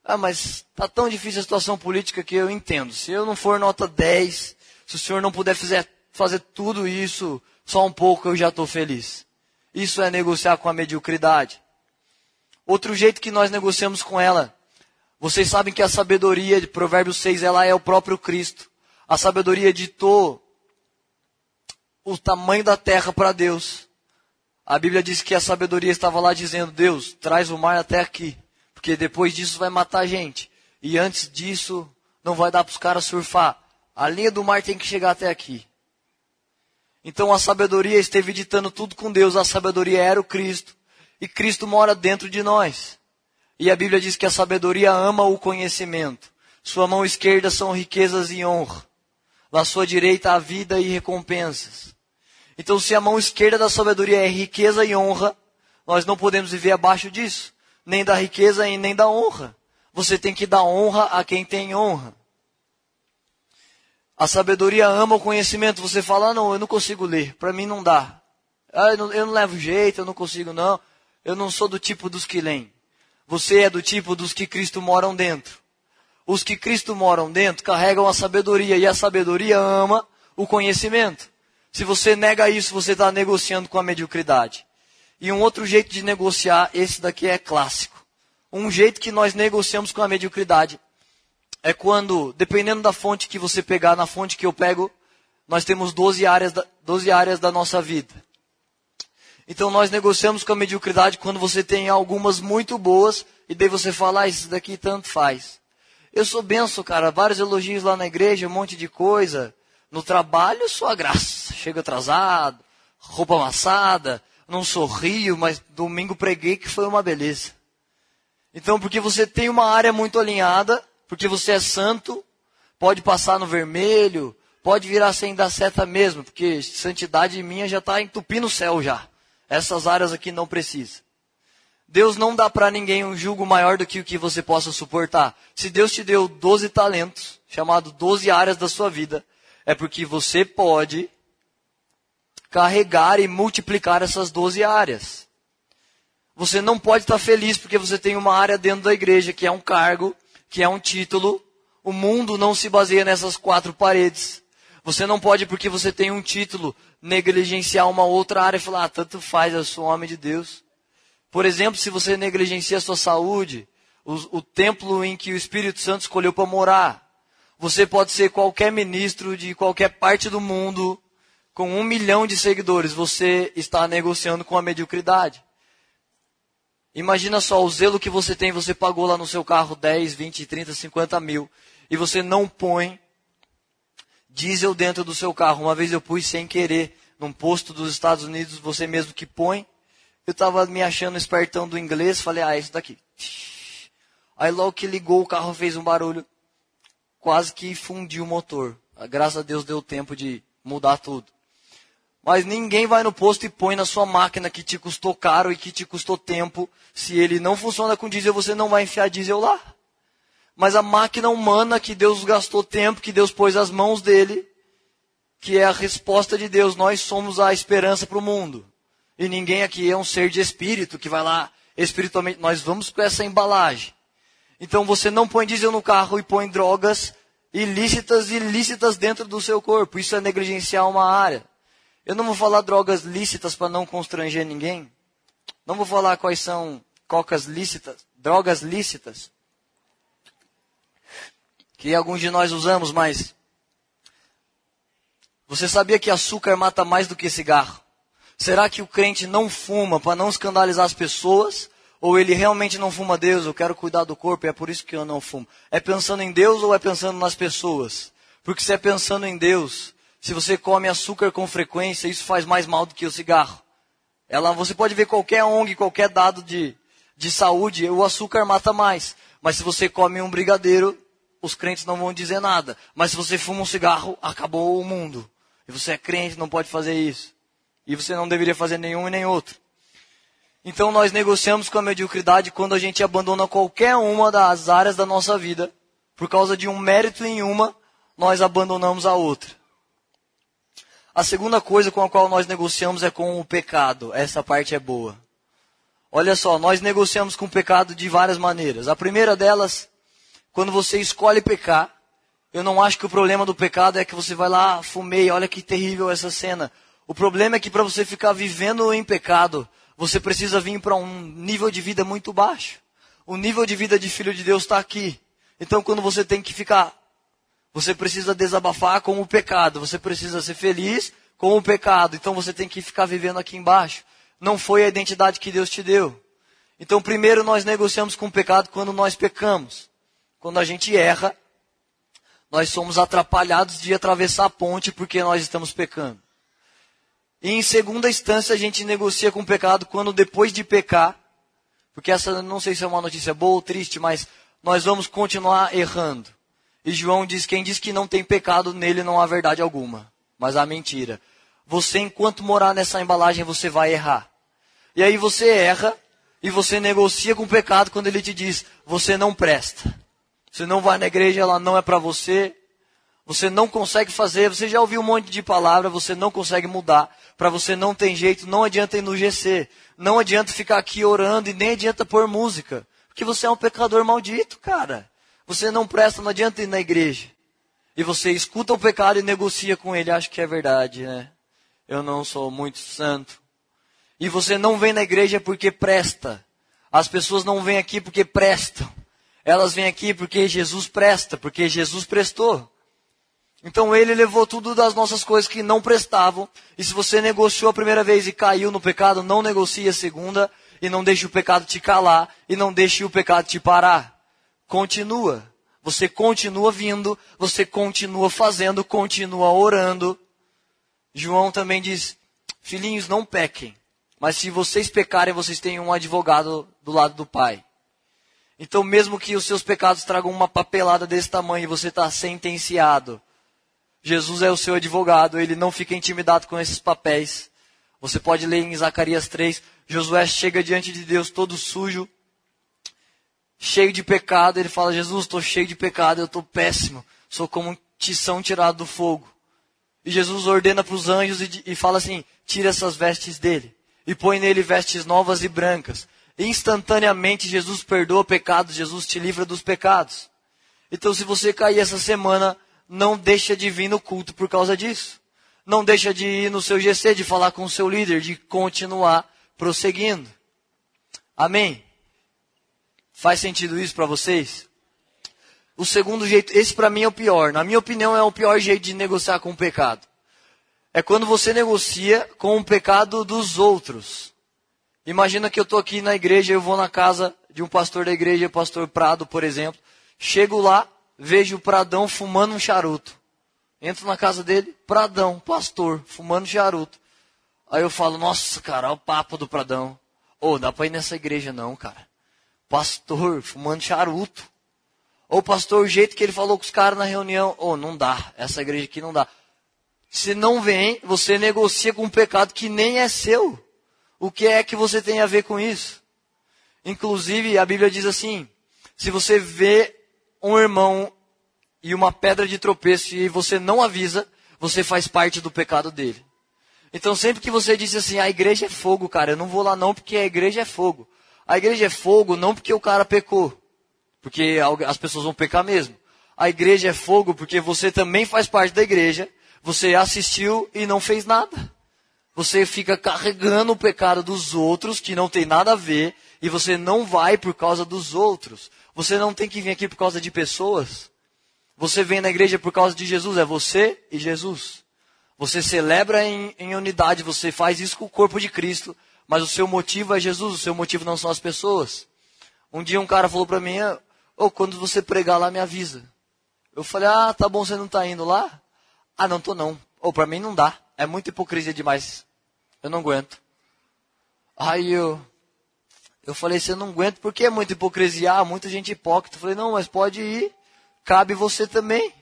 Ah, mas está tão difícil a situação política que eu entendo. Se eu não for nota 10, se o Senhor não puder fazer, fazer tudo isso só um pouco, eu já estou feliz. Isso é negociar com a mediocridade. Outro jeito que nós negociamos com ela. Vocês sabem que a sabedoria de Provérbios 6, ela é o próprio Cristo. A sabedoria ditou o tamanho da terra para Deus. A Bíblia diz que a sabedoria estava lá dizendo: Deus, traz o mar até aqui, porque depois disso vai matar a gente. E antes disso, não vai dar para os caras surfar. A linha do mar tem que chegar até aqui. Então a sabedoria esteve ditando tudo com Deus. A sabedoria era o Cristo. E Cristo mora dentro de nós. E a Bíblia diz que a sabedoria ama o conhecimento. Sua mão esquerda são riquezas e honra. Na sua direita a vida e recompensas. Então se a mão esquerda da sabedoria é riqueza e honra, nós não podemos viver abaixo disso. Nem da riqueza e nem da honra. Você tem que dar honra a quem tem honra. A sabedoria ama o conhecimento. Você fala, ah, não, eu não consigo ler, para mim não dá. Ah, eu, não, eu não levo jeito, eu não consigo não. Eu não sou do tipo dos que leem. Você é do tipo dos que Cristo moram dentro. Os que Cristo moram dentro carregam a sabedoria e a sabedoria ama o conhecimento. Se você nega isso, você está negociando com a mediocridade. E um outro jeito de negociar, esse daqui é clássico. Um jeito que nós negociamos com a mediocridade é quando, dependendo da fonte que você pegar, na fonte que eu pego, nós temos 12 áreas da, 12 áreas da nossa vida. Então nós negociamos com a mediocridade quando você tem algumas muito boas e daí você fala, ah, isso daqui tanto faz. Eu sou benção, cara, vários elogios lá na igreja, um monte de coisa. No trabalho, sua graça. Chego atrasado, roupa amassada, não sorrio, mas domingo preguei que foi uma beleza. Então, porque você tem uma área muito alinhada, porque você é santo, pode passar no vermelho, pode virar sem dar seta mesmo, porque santidade minha já está entupindo o céu já. Essas áreas aqui não precisa. Deus não dá para ninguém um jugo maior do que o que você possa suportar. Se Deus te deu 12 talentos, chamado 12 áreas da sua vida, é porque você pode carregar e multiplicar essas 12 áreas. Você não pode estar feliz porque você tem uma área dentro da igreja que é um cargo, que é um título. O mundo não se baseia nessas quatro paredes. Você não pode, porque você tem um título, negligenciar uma outra área e falar, ah, tanto faz, eu sou homem de Deus. Por exemplo, se você negligencia a sua saúde, o, o templo em que o Espírito Santo escolheu para morar, você pode ser qualquer ministro de qualquer parte do mundo, com um milhão de seguidores, você está negociando com a mediocridade. Imagina só o zelo que você tem, você pagou lá no seu carro 10, 20, 30, 50 mil, e você não põe diesel dentro do seu carro. Uma vez eu pus sem querer, num posto dos Estados Unidos, você mesmo que põe. Eu estava me achando espertão do inglês, falei, ah, é isso daqui. Aí logo que ligou, o carro fez um barulho quase que fundiu o motor. Graças a Deus deu tempo de mudar tudo. Mas ninguém vai no posto e põe na sua máquina que te custou caro e que te custou tempo. Se ele não funciona com diesel, você não vai enfiar diesel lá. Mas a máquina humana que Deus gastou tempo, que Deus pôs as mãos dele, que é a resposta de Deus, nós somos a esperança para o mundo. E ninguém aqui é um ser de espírito que vai lá espiritualmente. Nós vamos com essa embalagem. Então você não põe diesel no carro e põe drogas ilícitas e ilícitas dentro do seu corpo. Isso é negligenciar uma área. Eu não vou falar drogas lícitas para não constranger ninguém. Não vou falar quais são cocas lícitas, drogas lícitas. Que alguns de nós usamos, mas você sabia que açúcar mata mais do que cigarro? Será que o crente não fuma para não escandalizar as pessoas? Ou ele realmente não fuma Deus, eu quero cuidar do corpo e é por isso que eu não fumo. É pensando em Deus ou é pensando nas pessoas? Porque se é pensando em Deus, se você come açúcar com frequência, isso faz mais mal do que o cigarro. Ela, você pode ver qualquer ONG, qualquer dado de, de saúde, o açúcar mata mais. Mas se você come um brigadeiro, os crentes não vão dizer nada. Mas se você fuma um cigarro, acabou o mundo. E você é crente, não pode fazer isso. E você não deveria fazer nenhum e nem outro. Então nós negociamos com a mediocridade quando a gente abandona qualquer uma das áreas da nossa vida. Por causa de um mérito em uma, nós abandonamos a outra. A segunda coisa com a qual nós negociamos é com o pecado. Essa parte é boa. Olha só, nós negociamos com o pecado de várias maneiras. A primeira delas, quando você escolhe pecar, eu não acho que o problema do pecado é que você vai lá, fumei, olha que terrível essa cena. O problema é que para você ficar vivendo em pecado, você precisa vir para um nível de vida muito baixo. O nível de vida de filho de Deus está aqui. Então, quando você tem que ficar, você precisa desabafar com o pecado. Você precisa ser feliz com o pecado. Então, você tem que ficar vivendo aqui embaixo. Não foi a identidade que Deus te deu. Então, primeiro nós negociamos com o pecado quando nós pecamos. Quando a gente erra, nós somos atrapalhados de atravessar a ponte porque nós estamos pecando. E em segunda instância a gente negocia com o pecado quando depois de pecar, porque essa não sei se é uma notícia boa ou triste, mas nós vamos continuar errando. E João diz: quem diz que não tem pecado nele não há verdade alguma, mas há mentira. Você, enquanto morar nessa embalagem, você vai errar. E aí você erra e você negocia com o pecado quando ele te diz: você não presta. Você não vai na igreja, ela não é para você. Você não consegue fazer, você já ouviu um monte de palavra, você não consegue mudar. Para você não tem jeito, não adianta ir no GC. Não adianta ficar aqui orando e nem adianta pôr música. Porque você é um pecador maldito, cara. Você não presta, não adianta ir na igreja. E você escuta o pecado e negocia com ele, acho que é verdade, né? Eu não sou muito santo. E você não vem na igreja porque presta. As pessoas não vêm aqui porque prestam. Elas vêm aqui porque Jesus presta, porque Jesus prestou. Então ele levou tudo das nossas coisas que não prestavam. E se você negociou a primeira vez e caiu no pecado, não negocie a segunda. E não deixe o pecado te calar. E não deixe o pecado te parar. Continua. Você continua vindo. Você continua fazendo. Continua orando. João também diz: Filhinhos, não pequem. Mas se vocês pecarem, vocês têm um advogado do lado do Pai. Então, mesmo que os seus pecados tragam uma papelada desse tamanho e você está sentenciado Jesus é o seu advogado, ele não fica intimidado com esses papéis. Você pode ler em Zacarias 3, Josué chega diante de Deus todo sujo, cheio de pecado, ele fala, Jesus, estou cheio de pecado, eu estou péssimo, sou como um tição tirado do fogo. E Jesus ordena para os anjos e, e fala assim, tira essas vestes dele, e põe nele vestes novas e brancas. Instantaneamente Jesus perdoa pecados, Jesus te livra dos pecados. Então se você cair essa semana não deixa de vir no culto por causa disso. Não deixa de ir no seu GC, de falar com o seu líder, de continuar prosseguindo. Amém? Faz sentido isso para vocês? O segundo jeito, esse para mim é o pior. Na minha opinião, é o pior jeito de negociar com o pecado. É quando você negocia com o pecado dos outros. Imagina que eu estou aqui na igreja, eu vou na casa de um pastor da igreja, pastor Prado, por exemplo. Chego lá, vejo o Pradão fumando um charuto. Entro na casa dele, Pradão, pastor, fumando charuto. Aí eu falo, nossa, cara, olha o papo do Pradão. Ô, oh, dá pra ir nessa igreja não, cara. Pastor, fumando charuto. Ô, pastor, o jeito que ele falou com os caras na reunião. Ô, oh, não dá. Essa igreja aqui não dá. Se não vem, você negocia com um pecado que nem é seu. O que é que você tem a ver com isso? Inclusive, a Bíblia diz assim: se você vê um irmão e uma pedra de tropeço e você não avisa, você faz parte do pecado dele. Então sempre que você diz assim, a igreja é fogo, cara, eu não vou lá não porque a igreja é fogo. A igreja é fogo não porque o cara pecou, porque as pessoas vão pecar mesmo. A igreja é fogo porque você também faz parte da igreja, você assistiu e não fez nada. Você fica carregando o pecado dos outros que não tem nada a ver e você não vai por causa dos outros. Você não tem que vir aqui por causa de pessoas. Você vem na igreja por causa de Jesus. É você e Jesus. Você celebra em, em unidade. Você faz isso com o corpo de Cristo. Mas o seu motivo é Jesus. O seu motivo não são as pessoas. Um dia um cara falou para mim: oh, quando você pregar lá, me avisa. Eu falei: Ah, tá bom, você não tá indo lá? Ah, não tô não. Ou oh, para mim não dá. É muita hipocrisia demais. Eu não aguento. Aí eu, eu falei, você não aguenta porque é muita hipocrisia, ah, muita gente hipócrita. Eu falei, não, mas pode ir, cabe você também.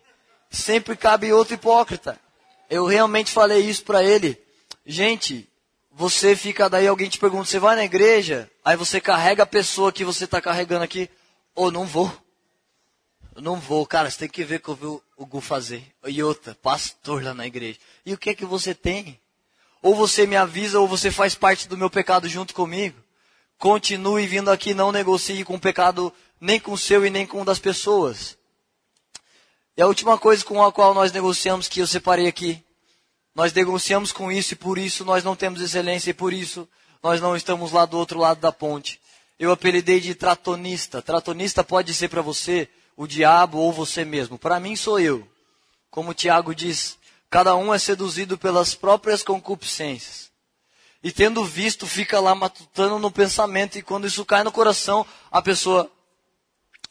Sempre cabe outro hipócrita. Eu realmente falei isso para ele. Gente, você fica daí, alguém te pergunta, você vai na igreja? Aí você carrega a pessoa que você está carregando aqui. Ou oh, não vou. Eu não vou, cara, você tem que ver o que eu vi o Gu fazer. E outra, pastor lá na igreja. E o que é que você tem? Ou você me avisa, ou você faz parte do meu pecado junto comigo. Continue vindo aqui, não negocie com o pecado nem com o seu e nem com o das pessoas. E a última coisa com a qual nós negociamos, que eu separei aqui, nós negociamos com isso e por isso nós não temos excelência e por isso nós não estamos lá do outro lado da ponte. Eu apelidei de tratonista. Tratonista pode ser para você o diabo ou você mesmo. Para mim sou eu. Como Tiago diz, cada um é seduzido pelas próprias concupiscências. E tendo visto, fica lá matutando no pensamento, e quando isso cai no coração, a pessoa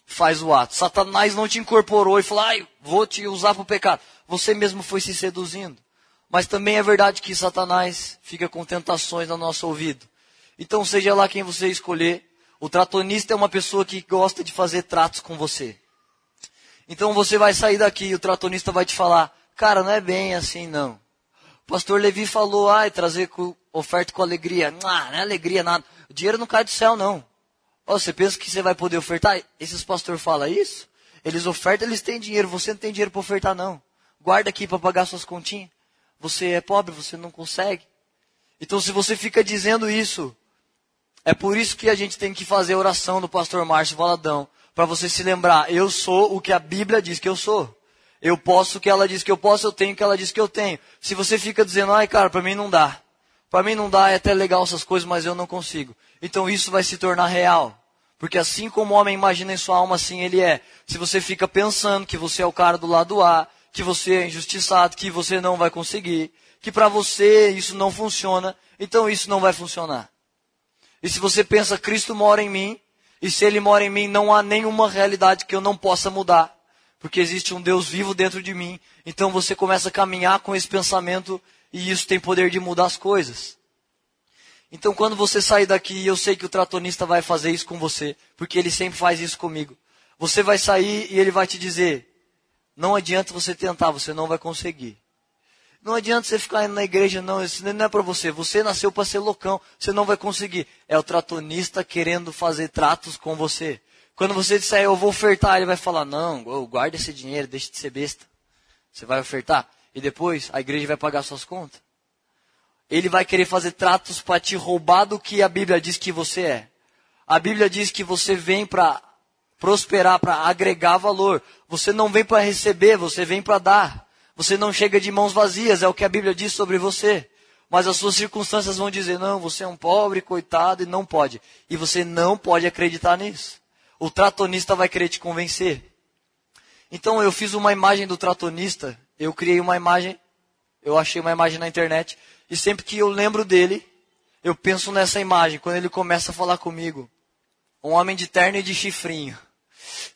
faz o ato. Satanás não te incorporou e falou, ai, vou te usar para o pecado. Você mesmo foi se seduzindo. Mas também é verdade que Satanás fica com tentações no nosso ouvido. Então, seja lá quem você escolher, o tratonista é uma pessoa que gosta de fazer tratos com você. Então você vai sair daqui e o tratonista vai te falar, cara, não é bem assim não. O pastor Levi falou, ai, trazer oferta com alegria. Ah, não é alegria nada. O dinheiro não cai do céu, não. Oh, você pensa que você vai poder ofertar? Esses pastores falam isso? Eles ofertam, eles têm dinheiro. Você não tem dinheiro para ofertar, não. guarda aqui para pagar suas continhas. Você é pobre, você não consegue. Então, se você fica dizendo isso, é por isso que a gente tem que fazer a oração do pastor Márcio Valadão. Para você se lembrar, eu sou o que a Bíblia diz que eu sou. Eu posso o que ela diz que eu posso, eu tenho o que ela diz que eu tenho. Se você fica dizendo, ai cara, para mim não dá. Para mim não dá, é até legal essas coisas, mas eu não consigo. Então isso vai se tornar real. Porque assim como o homem imagina em sua alma, assim ele é. Se você fica pensando que você é o cara do lado A, que você é injustiçado, que você não vai conseguir, que para você isso não funciona, então isso não vai funcionar. E se você pensa, Cristo mora em mim, e se Ele mora em mim, não há nenhuma realidade que eu não possa mudar, porque existe um Deus vivo dentro de mim, então você começa a caminhar com esse pensamento, e isso tem poder de mudar as coisas. Então, quando você sair daqui, eu sei que o tratonista vai fazer isso com você, porque ele sempre faz isso comigo. Você vai sair e ele vai te dizer: não adianta você tentar, você não vai conseguir. Não adianta você ficar indo na igreja, não, isso não é para você. Você nasceu para ser loucão, você não vai conseguir. É o tratonista querendo fazer tratos com você. Quando você disser, eu vou ofertar, ele vai falar, não, guarda esse dinheiro, deixe de ser besta. Você vai ofertar. E depois a igreja vai pagar suas contas ele vai querer fazer tratos para te roubar do que a Bíblia diz que você é. A Bíblia diz que você vem para prosperar, para agregar valor. Você não vem para receber, você vem para dar. Você não chega de mãos vazias, é o que a Bíblia diz sobre você. Mas as suas circunstâncias vão dizer: não, você é um pobre, coitado, e não pode. E você não pode acreditar nisso. O tratonista vai querer te convencer. Então eu fiz uma imagem do tratonista, eu criei uma imagem, eu achei uma imagem na internet, e sempre que eu lembro dele, eu penso nessa imagem, quando ele começa a falar comigo. Um homem de terno e de chifrinho.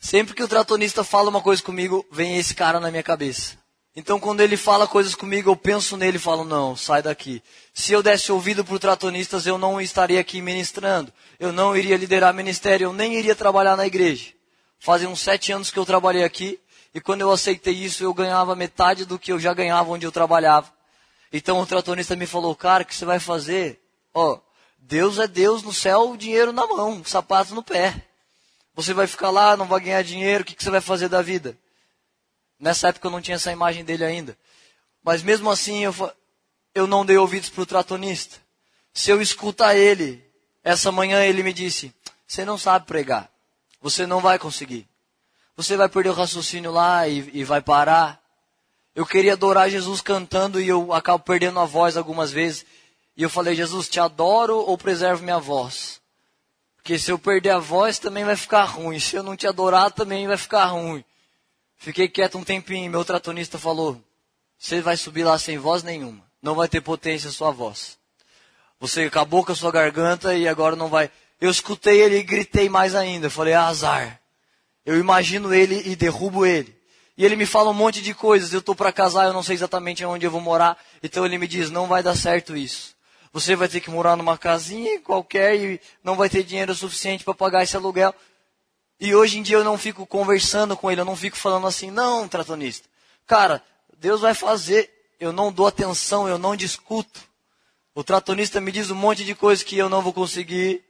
Sempre que o tratonista fala uma coisa comigo, vem esse cara na minha cabeça. Então, quando ele fala coisas comigo, eu penso nele e falo: não, sai daqui. Se eu desse ouvido para tratonistas, eu não estaria aqui ministrando. Eu não iria liderar ministério, eu nem iria trabalhar na igreja. Fazem uns sete anos que eu trabalhei aqui, e quando eu aceitei isso, eu ganhava metade do que eu já ganhava onde eu trabalhava. Então o tratorista me falou, cara, o que você vai fazer? Ó, Deus é Deus no céu, dinheiro na mão, sapato no pé. Você vai ficar lá, não vai ganhar dinheiro, o que, que você vai fazer da vida? Nessa época eu não tinha essa imagem dele ainda. Mas mesmo assim eu, eu não dei ouvidos para o tratonista. Se eu escutar ele, essa manhã ele me disse, você não sabe pregar. Você não vai conseguir. Você vai perder o raciocínio lá e, e vai parar. Eu queria adorar Jesus cantando e eu acabo perdendo a voz algumas vezes. E eu falei, Jesus, te adoro ou preservo minha voz? Porque se eu perder a voz também vai ficar ruim. Se eu não te adorar também vai ficar ruim. Fiquei quieto um tempinho. Meu tratonista falou: Você vai subir lá sem voz nenhuma. Não vai ter potência a sua voz. Você acabou com a sua garganta e agora não vai. Eu escutei ele e gritei mais ainda. Eu falei: ah, Azar. Eu imagino ele e derrubo ele. E ele me fala um monte de coisas. Eu estou para casar, eu não sei exatamente onde eu vou morar. Então ele me diz: não vai dar certo isso. Você vai ter que morar numa casinha qualquer e não vai ter dinheiro suficiente para pagar esse aluguel. E hoje em dia eu não fico conversando com ele, eu não fico falando assim, não, tratonista. Cara, Deus vai fazer. Eu não dou atenção, eu não discuto. O tratonista me diz um monte de coisas que eu não vou conseguir.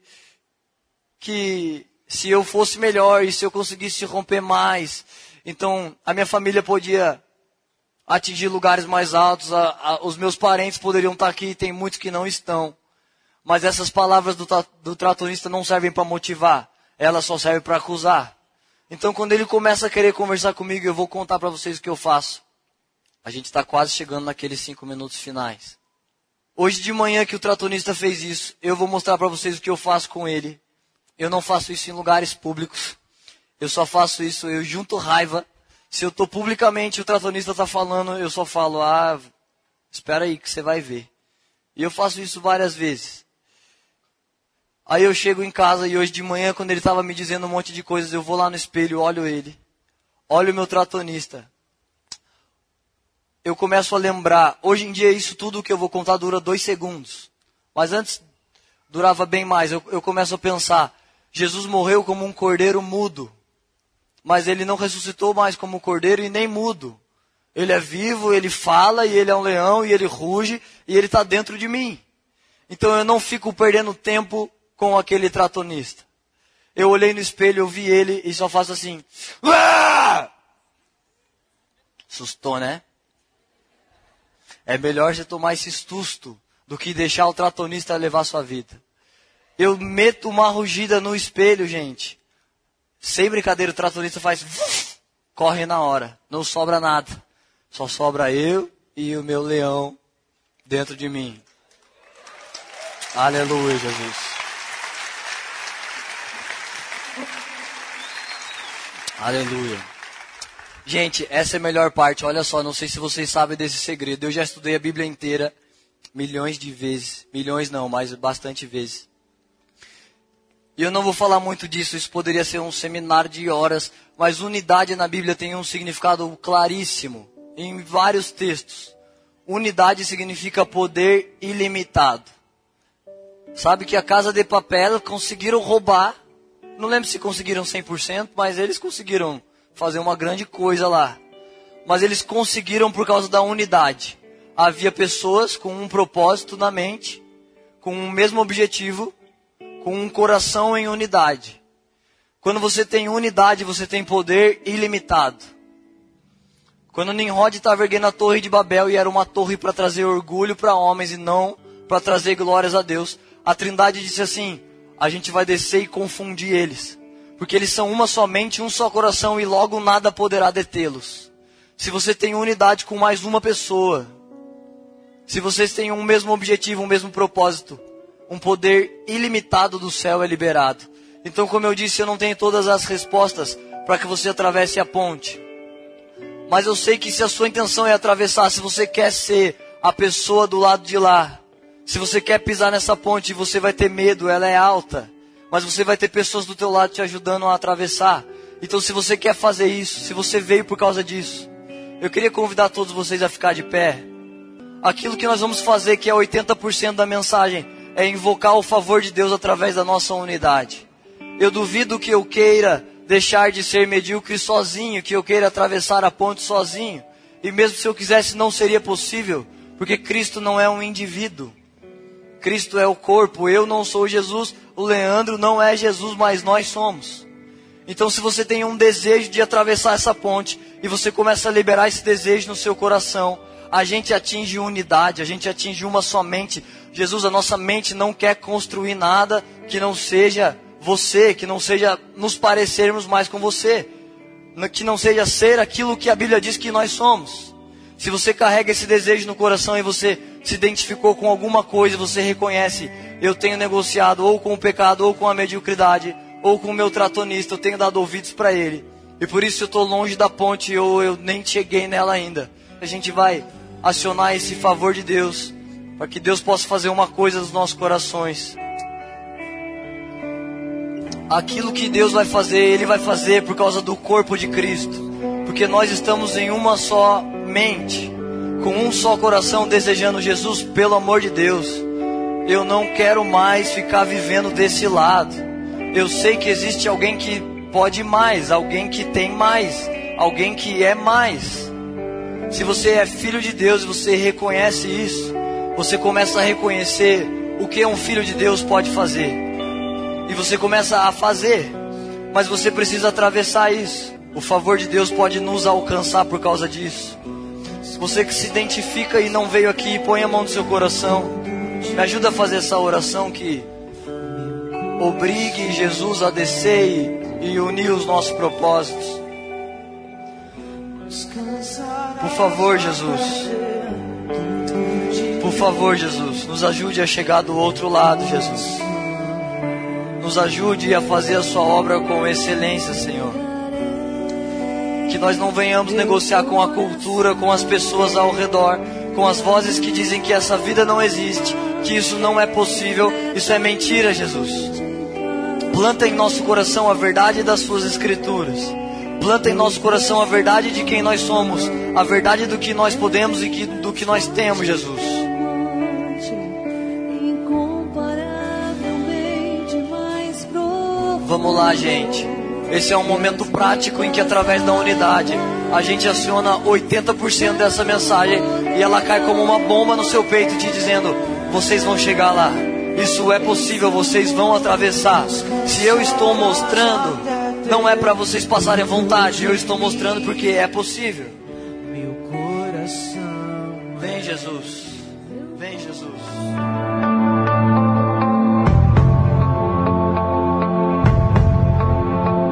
Que se eu fosse melhor e se eu conseguisse romper mais, então, a minha família podia atingir lugares mais altos, a, a, os meus parentes poderiam estar aqui, tem muitos que não estão. Mas essas palavras do, do tratorista não servem para motivar, elas só servem para acusar. Então, quando ele começa a querer conversar comigo, eu vou contar para vocês o que eu faço. A gente está quase chegando naqueles cinco minutos finais. Hoje de manhã que o tratorista fez isso, eu vou mostrar para vocês o que eu faço com ele. Eu não faço isso em lugares públicos. Eu só faço isso, eu junto raiva. Se eu estou publicamente, o tratonista está falando, eu só falo, ah, espera aí que você vai ver. E eu faço isso várias vezes. Aí eu chego em casa e hoje de manhã, quando ele estava me dizendo um monte de coisas, eu vou lá no espelho, olho ele, olho o meu tratonista. Eu começo a lembrar, hoje em dia isso tudo que eu vou contar dura dois segundos. Mas antes durava bem mais. Eu, eu começo a pensar, Jesus morreu como um cordeiro mudo mas ele não ressuscitou mais como cordeiro e nem mudo. Ele é vivo, ele fala e ele é um leão e ele ruge e ele está dentro de mim. Então eu não fico perdendo tempo com aquele tratonista. Eu olhei no espelho, eu vi ele e só faço assim. Aaah! Sustou, né? É melhor você tomar esse susto do que deixar o tratonista levar sua vida. Eu meto uma rugida no espelho, gente. Sem brincadeira, o tratorista faz. Corre na hora. Não sobra nada. Só sobra eu e o meu leão dentro de mim. Aleluia, Jesus. Aleluia. Gente, essa é a melhor parte. Olha só, não sei se vocês sabem desse segredo. Eu já estudei a Bíblia inteira milhões de vezes. Milhões não, mas bastante vezes. E eu não vou falar muito disso, isso poderia ser um seminário de horas, mas unidade na Bíblia tem um significado claríssimo em vários textos. Unidade significa poder ilimitado. Sabe que a Casa de Papel conseguiram roubar, não lembro se conseguiram 100%, mas eles conseguiram fazer uma grande coisa lá. Mas eles conseguiram por causa da unidade. Havia pessoas com um propósito na mente, com o um mesmo objetivo, com um coração em unidade. Quando você tem unidade, você tem poder ilimitado. Quando Nimrod estava erguendo a torre de Babel e era uma torre para trazer orgulho para homens e não para trazer glórias a Deus, a Trindade disse assim: a gente vai descer e confundir eles, porque eles são uma somente, um só coração e logo nada poderá detê-los. Se você tem unidade com mais uma pessoa, se vocês têm um mesmo objetivo, um mesmo propósito, um poder ilimitado do céu é liberado. Então, como eu disse, eu não tenho todas as respostas para que você atravesse a ponte. Mas eu sei que se a sua intenção é atravessar, se você quer ser a pessoa do lado de lá, se você quer pisar nessa ponte, você vai ter medo, ela é alta, mas você vai ter pessoas do teu lado te ajudando a atravessar. Então, se você quer fazer isso, se você veio por causa disso, eu queria convidar todos vocês a ficar de pé. Aquilo que nós vamos fazer, que é 80% da mensagem, é invocar o favor de Deus através da nossa unidade. Eu duvido que eu queira deixar de ser medíocre sozinho, que eu queira atravessar a ponte sozinho. E mesmo se eu quisesse, não seria possível, porque Cristo não é um indivíduo. Cristo é o corpo. Eu não sou Jesus, o Leandro não é Jesus, mas nós somos. Então, se você tem um desejo de atravessar essa ponte e você começa a liberar esse desejo no seu coração, a gente atinge unidade, a gente atinge uma só mente, Jesus, a nossa mente não quer construir nada que não seja você, que não seja nos parecermos mais com você, que não seja ser aquilo que a Bíblia diz que nós somos. Se você carrega esse desejo no coração e você se identificou com alguma coisa, você reconhece, eu tenho negociado ou com o pecado, ou com a mediocridade, ou com o meu tratonista, eu tenho dado ouvidos para ele. E por isso eu estou longe da ponte ou eu nem cheguei nela ainda. A gente vai acionar esse favor de Deus para que Deus possa fazer uma coisa nos nossos corações. Aquilo que Deus vai fazer, Ele vai fazer por causa do corpo de Cristo, porque nós estamos em uma só mente, com um só coração desejando Jesus, pelo amor de Deus. Eu não quero mais ficar vivendo desse lado. Eu sei que existe alguém que pode mais, alguém que tem mais, alguém que é mais. Se você é filho de Deus e você reconhece isso, você começa a reconhecer o que um filho de Deus pode fazer. E você começa a fazer. Mas você precisa atravessar isso. O favor de Deus pode nos alcançar por causa disso. Você que se identifica e não veio aqui, põe a mão no seu coração. Me ajuda a fazer essa oração que obrigue Jesus a descer e, e unir os nossos propósitos. Por favor, Jesus. Por favor, Jesus, nos ajude a chegar do outro lado, Jesus. Nos ajude a fazer a sua obra com excelência, Senhor. Que nós não venhamos negociar com a cultura, com as pessoas ao redor, com as vozes que dizem que essa vida não existe, que isso não é possível, isso é mentira, Jesus. Planta em nosso coração a verdade das suas escrituras. Planta em nosso coração a verdade de quem nós somos, a verdade do que nós podemos e do que nós temos, Jesus. Vamos lá, gente. Esse é um momento prático em que, através da unidade, a gente aciona 80% dessa mensagem e ela cai como uma bomba no seu peito, te dizendo: vocês vão chegar lá. Isso é possível, vocês vão atravessar. Se eu estou mostrando, não é para vocês passarem vontade, eu estou mostrando porque é possível. Vem, Jesus. Vem, Jesus.